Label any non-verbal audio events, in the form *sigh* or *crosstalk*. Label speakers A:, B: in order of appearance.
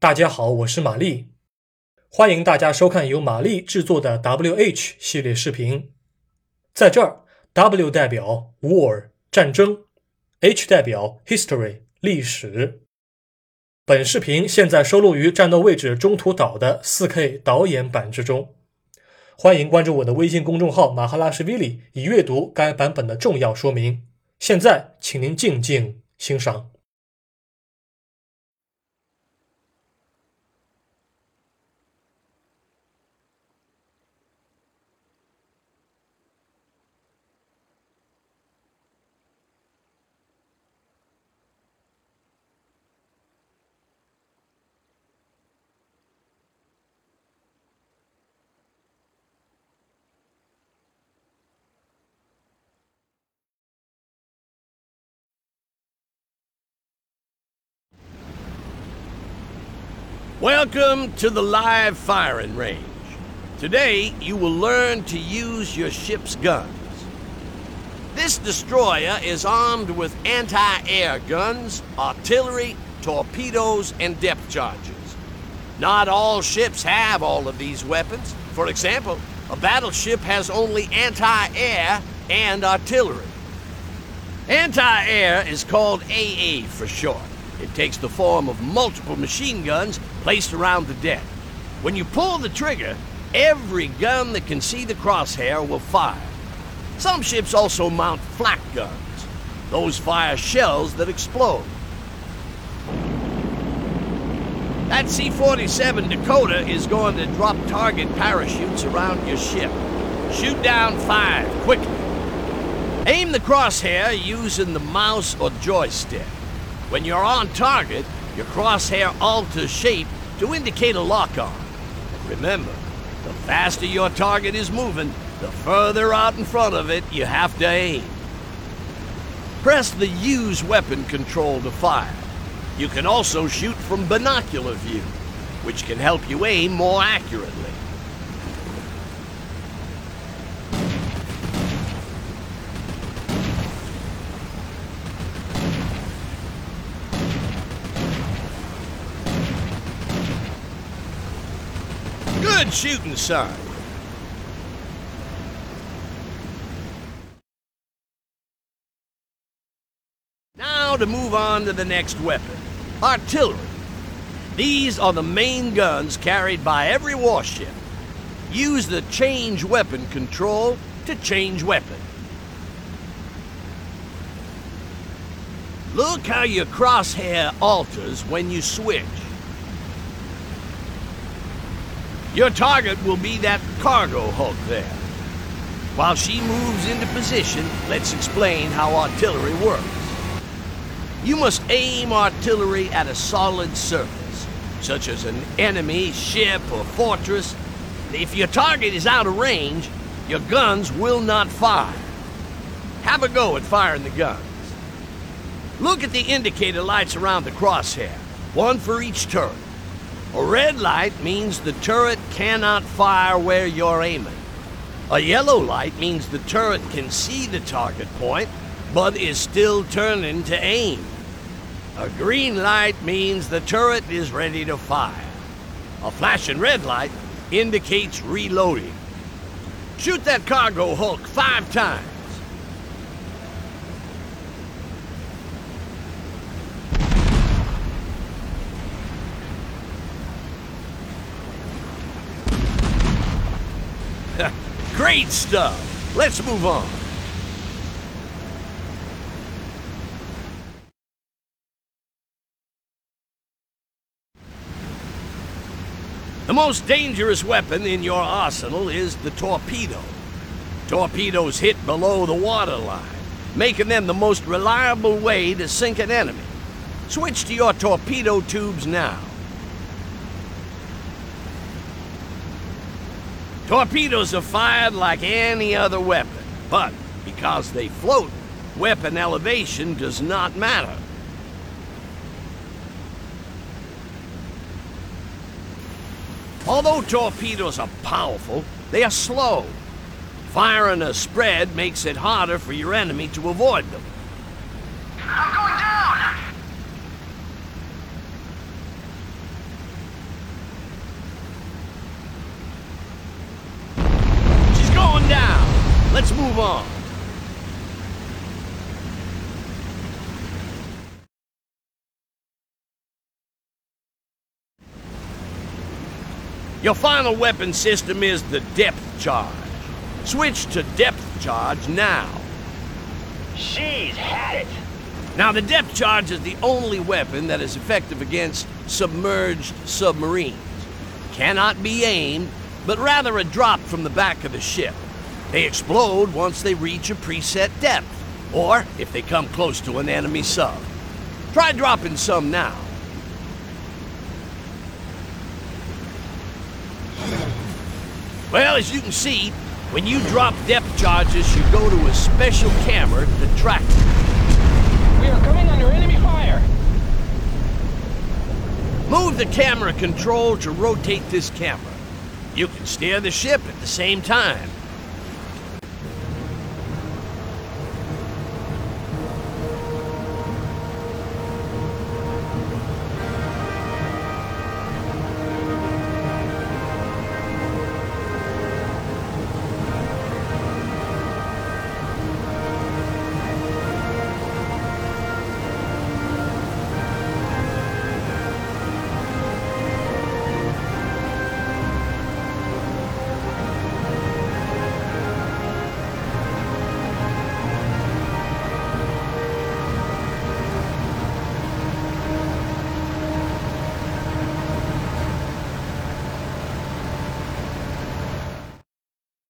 A: 大家好，我是玛丽，欢迎大家收看由玛丽制作的 WH 系列视频。在这儿，W 代表 War 战争，H 代表 History 历史。本视频现在收录于战斗位置中途岛的 4K 导演版之中。欢迎关注我的微信公众号马哈拉什 v 里，以阅读该版本的重要说明。现在，请您静静欣赏。
B: Welcome to the live firing range. Today, you will learn to use your ship's guns. This destroyer is armed with anti-air guns, artillery, torpedoes, and depth charges. Not all ships have all of these weapons. For example, a battleship has only anti-air and artillery. Anti-air is called AA for short. It takes the form of multiple machine guns placed around the deck. When you pull the trigger, every gun that can see the crosshair will fire. Some ships also mount flak guns. Those fire shells that explode. That C-47 Dakota is going to drop target parachutes around your ship. Shoot down five, quickly. Aim the crosshair using the mouse or joystick. When you're on target, your crosshair alters shape to indicate a lock-on. Remember, the faster your target is moving, the further out in front of it you have to aim. Press the Use Weapon control to fire. You can also shoot from binocular view, which can help you aim more accurately. Shooting, son. Now to move on to the next weapon artillery. These are the main guns carried by every warship. Use the change weapon control to change weapon. Look how your crosshair alters when you switch. Your target will be that cargo hulk there. While she moves into position, let's explain how artillery works. You must aim artillery at a solid surface, such as an enemy, ship, or fortress. If your target is out of range, your guns will not fire. Have a go at firing the guns. Look at the indicator lights around the crosshair, one for each turret. A red light means the turret cannot fire where you're aiming. A yellow light means the turret can see the target point, but is still turning to aim. A green light means the turret is ready to fire. A flashing red light indicates reloading. Shoot that cargo hulk five times. *laughs* Great stuff. Let's move on. The most dangerous weapon in your arsenal is the torpedo. Torpedoes hit below the waterline, making them the most reliable way to sink an enemy. Switch to your torpedo tubes now. Torpedoes are fired like any other weapon, but because they float, weapon elevation does not matter. Although torpedoes are powerful, they are slow. Firing a spread makes it harder for your enemy to avoid them.
C: I'm going down!
B: Let's move on. Your final weapon system is the depth charge. Switch to depth charge now.
C: She's had it.
B: Now, the depth charge is the only weapon that is effective against submerged submarines. Cannot be aimed, but rather a drop from the back of the ship. They explode once they reach a preset depth, or if they come close to an enemy sub. Try dropping some now. Well, as you can see, when you drop depth charges, you go to a special camera to track them.
C: We are coming under enemy fire.
B: Move the camera control to rotate this camera. You can steer the ship at the same time.